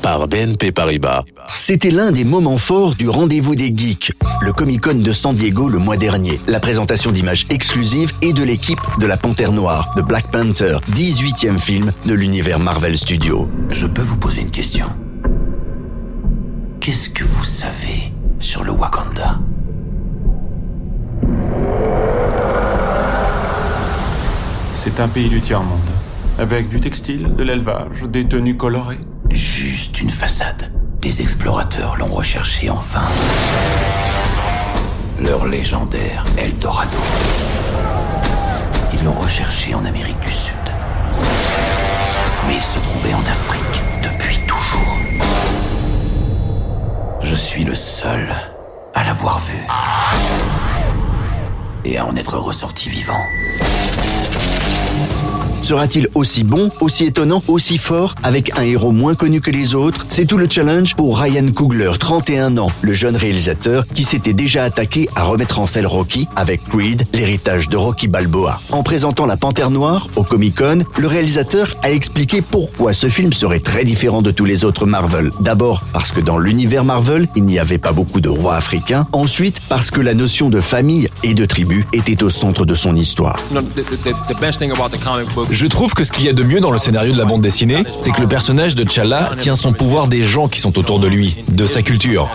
par BNP Paribas. C'était l'un des moments forts du rendez-vous des geeks, le Comic-Con de San Diego le mois dernier. La présentation d'images exclusives et de l'équipe de la Panthère Noire, de Black Panther, 18e film de l'univers Marvel Studios. Je peux vous poser une question Qu'est-ce que vous savez sur le Wakanda? C'est un pays du tiers-monde, avec du textile, de l'élevage, des tenues colorées. Juste une façade. Des explorateurs l'ont recherché enfin. Leur légendaire Eldorado. Ils l'ont recherché en Amérique du Sud. Mais il se trouvait en Afrique depuis toujours. Je suis le seul à l'avoir vu. Et à en être ressorti vivant. Sera-t-il aussi bon, aussi étonnant, aussi fort, avec un héros moins connu que les autres? C'est tout le challenge pour Ryan Coogler, 31 ans, le jeune réalisateur qui s'était déjà attaqué à remettre en selle Rocky avec Creed, l'héritage de Rocky Balboa. En présentant La Panthère Noire au Comic-Con, le réalisateur a expliqué pourquoi ce film serait très différent de tous les autres Marvel. D'abord parce que dans l'univers Marvel, il n'y avait pas beaucoup de rois africains. Ensuite parce que la notion de famille et de tribu était au centre de son histoire. Je trouve que ce qu'il y a de mieux dans le scénario de la bande dessinée, c'est que le personnage de T'Challa tient son pouvoir des gens qui sont autour de lui, de sa culture.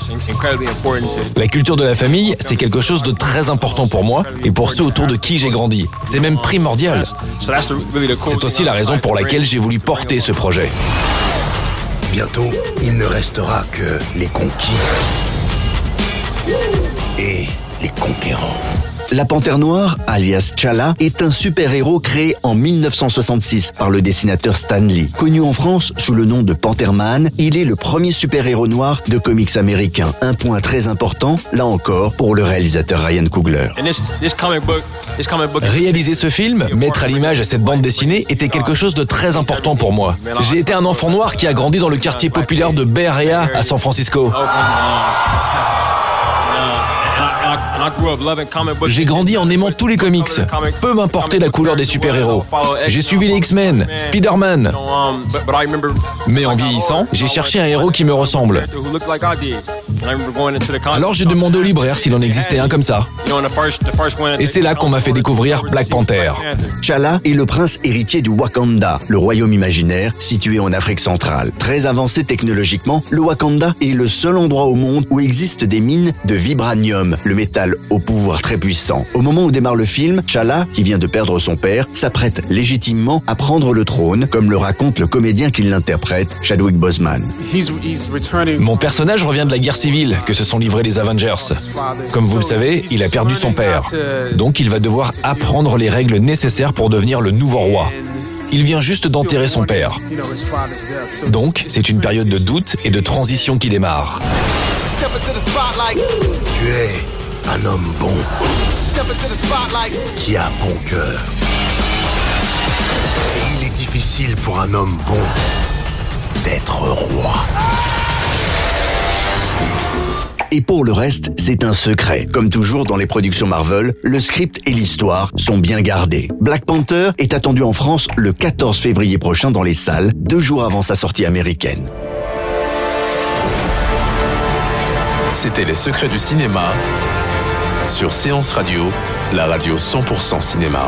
La culture de la famille, c'est quelque chose de très important pour moi et pour ceux autour de qui j'ai grandi. C'est même primordial. C'est aussi la raison pour laquelle j'ai voulu porter ce projet. Bientôt, il ne restera que les conquis et les conquérants. La Panthère Noire, alias T'Challa, est un super-héros créé en 1966 par le dessinateur Stan Lee. Connu en France sous le nom de Pantherman, il est le premier super-héros noir de comics américains. Un point très important, là encore, pour le réalisateur Ryan Coogler. Réaliser ce film, mettre à l'image cette bande dessinée, était quelque chose de très important pour moi. J'ai été un enfant noir qui a grandi dans le quartier populaire de Bay Area à San Francisco. J'ai grandi en aimant tous les comics, peu m'importait la couleur des super-héros. J'ai suivi les X-Men, Spider-Man. Mais en vieillissant, j'ai cherché un héros qui me ressemble. Alors j'ai demandé au libraire s'il en existait un comme ça. Et c'est là qu'on m'a fait découvrir Black Panther. T'Challa est le prince héritier du Wakanda, le royaume imaginaire situé en Afrique centrale. Très avancé technologiquement, le Wakanda est le seul endroit au monde où existent des mines de vibranium, le métal au pouvoir très puissant. Au moment où démarre le film, T'Challa, qui vient de perdre son père, s'apprête légitimement à prendre le trône, comme le raconte le comédien qui l'interprète, Chadwick Boseman. Mon personnage revient de la guerre civile que se sont livrés les Avengers. Comme vous le savez, il a perdu son père. Donc il va devoir apprendre les règles nécessaires pour devenir le nouveau roi. Il vient juste d'enterrer son père. Donc, c'est une période de doute et de transition qui démarre. Tu es un homme bon qui a bon cœur. Et il est difficile pour un homme bon d'être roi. Et pour le reste, c'est un secret. Comme toujours dans les productions Marvel, le script et l'histoire sont bien gardés. Black Panther est attendu en France le 14 février prochain dans les salles, deux jours avant sa sortie américaine. C'était Les secrets du cinéma sur Séance Radio, la radio 100% cinéma.